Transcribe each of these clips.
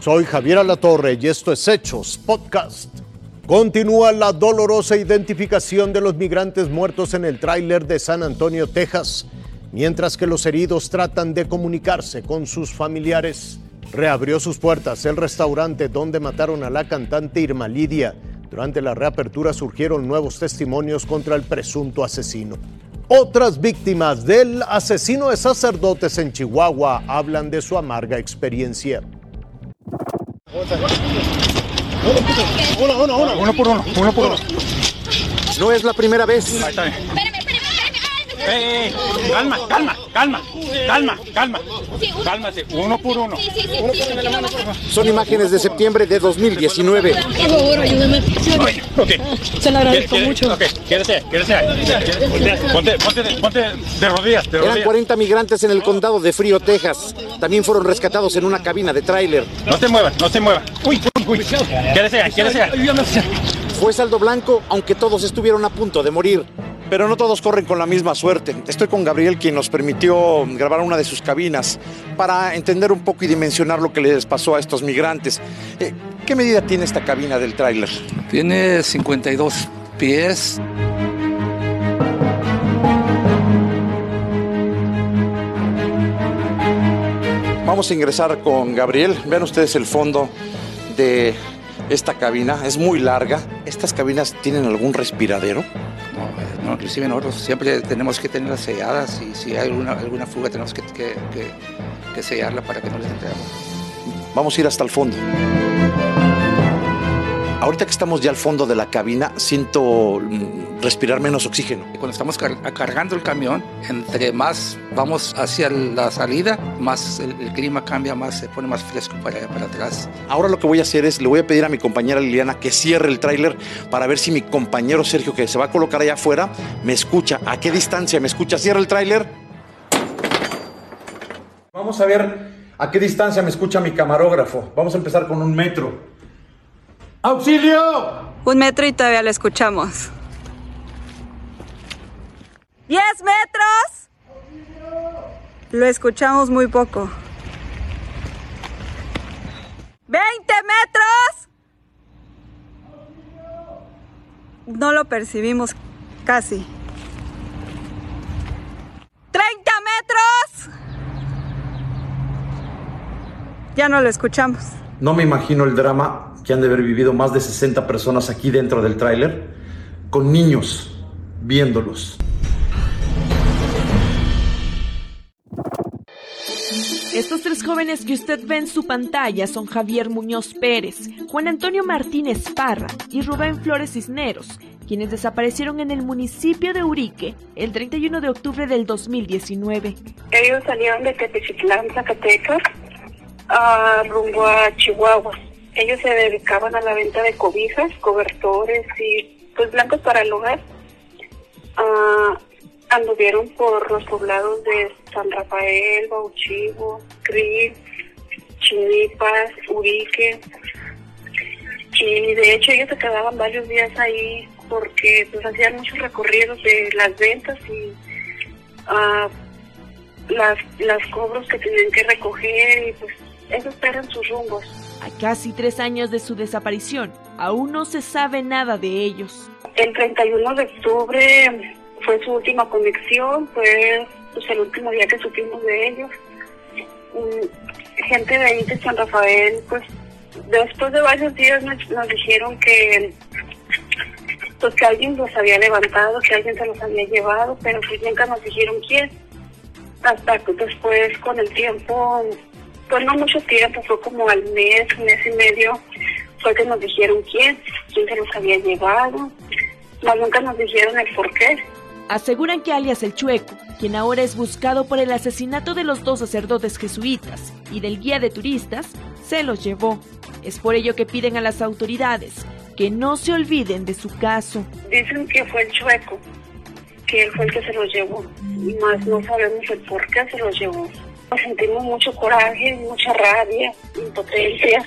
Soy Javier Alatorre y esto es Hechos Podcast. Continúa la dolorosa identificación de los migrantes muertos en el tráiler de San Antonio, Texas, mientras que los heridos tratan de comunicarse con sus familiares. Reabrió sus puertas el restaurante donde mataron a la cantante Irma Lidia. Durante la reapertura surgieron nuevos testimonios contra el presunto asesino. Otras víctimas del asesino de sacerdotes en Chihuahua hablan de su amarga experiencia. Uno, uno, uno. Uno por uno, uno por uno. No es la primera vez. Ahí está bien. Eh, eh, calma, calma, calma, calma, calma. Cálmate, uno por uno. Son imágenes de septiembre de 2019. Por favor, ayúdame. Se lo agradezco ¿Quieres- mucho. Ok, quédese, quédese. Ponte, ponte, de- ponte de rodillas, Eran rodillas. 40 migrantes en el condado de Frío, Texas. También fueron rescatados en una cabina de tráiler. No se mueva, no se mueva. Uy, uy, uy. Quédese quédese. Fue saldo blanco, aunque todos estuvieron a punto de morir. Pero no todos corren con la misma suerte. Estoy con Gabriel, quien nos permitió grabar una de sus cabinas para entender un poco y dimensionar lo que les pasó a estos migrantes. Eh, ¿Qué medida tiene esta cabina del tráiler? Tiene 52 pies. Vamos a ingresar con Gabriel. Vean ustedes el fondo de esta cabina. Es muy larga. ¿Estas cabinas tienen algún respiradero? No, eh, no, inclusive nosotros siempre tenemos que tenerlas selladas y si hay alguna, alguna fuga tenemos que, que- que- que sellarla para que no les entre agua. Vamos a ir hasta el fondo. Ahorita que estamos ya al fondo de la cabina, siento mm, respirar menos oxígeno. Cuando estamos car- cargando el camión, entre más vamos hacia la salida, más el, el clima cambia, más se pone más fresco para, para atrás. Ahora lo que voy a hacer es, le voy a pedir a mi compañera Liliana que cierre el tráiler para ver si mi compañero Sergio, que se va a colocar allá afuera, me escucha. ¿A qué distancia me escucha? Cierra el tráiler. Vamos a ver a qué distancia me escucha mi camarógrafo. Vamos a empezar con un metro. ¡Auxilio! Un metro y todavía lo escuchamos. ¡Diez metros! Lo escuchamos muy poco. ¡Veinte metros! No lo percibimos casi. ¡Treinta metros! Ya no lo escuchamos. No me imagino el drama que han de haber vivido más de 60 personas aquí dentro del tráiler, con niños viéndolos. Estos tres jóvenes que usted ve en su pantalla son Javier Muñoz Pérez, Juan Antonio Martínez Parra y Rubén Flores Cisneros, quienes desaparecieron en el municipio de Urique el 31 de octubre del 2019. Ellos salieron de Tepecitlán, Zacatecas, a rumbo a Chihuahua. Ellos se dedicaban a la venta de cobijas, cobertores y pues blancos para el hogar. Ah, anduvieron por los poblados de San Rafael, Bauchivo, Cris, Chinipas, Urique. Y de hecho ellos se quedaban varios días ahí porque pues hacían muchos recorridos de las ventas y ah, las, las cobros que tenían que recoger y pues esos eran sus rumbos. A casi tres años de su desaparición, aún no se sabe nada de ellos. El 31 de octubre fue su última conexión, fue pues, el último día que supimos de ellos. Mm, Gente de ahí de San Rafael, pues después de varios días nos, nos dijeron que pues que alguien los había levantado, que alguien se los había llevado, pero pues nunca nos dijeron quién. Hasta que después con el tiempo, pues no mucho tiempo, fue como al mes, mes y medio, fue que nos dijeron quién, quién se los había llevado, mas nunca nos dijeron el por qué. Aseguran que alias El Chueco, quien ahora es buscado por el asesinato de los dos sacerdotes jesuitas y del guía de turistas, se los llevó. Es por ello que piden a las autoridades que no se olviden de su caso. Dicen que fue el chueco, que él fue el que se los llevó, más no sabemos el por qué se los llevó. Sentimos mucho coraje, mucha rabia, impotencia,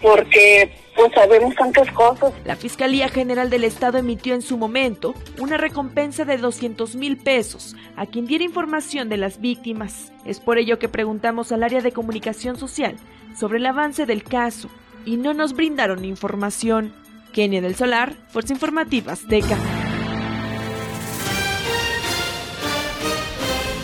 porque pues sabemos tantas cosas. La Fiscalía General del Estado emitió en su momento una recompensa de 200 mil pesos a quien diera información de las víctimas. Es por ello que preguntamos al área de comunicación social sobre el avance del caso y no nos brindaron información. Kenia del Solar, Fuerza Informativa Azteca.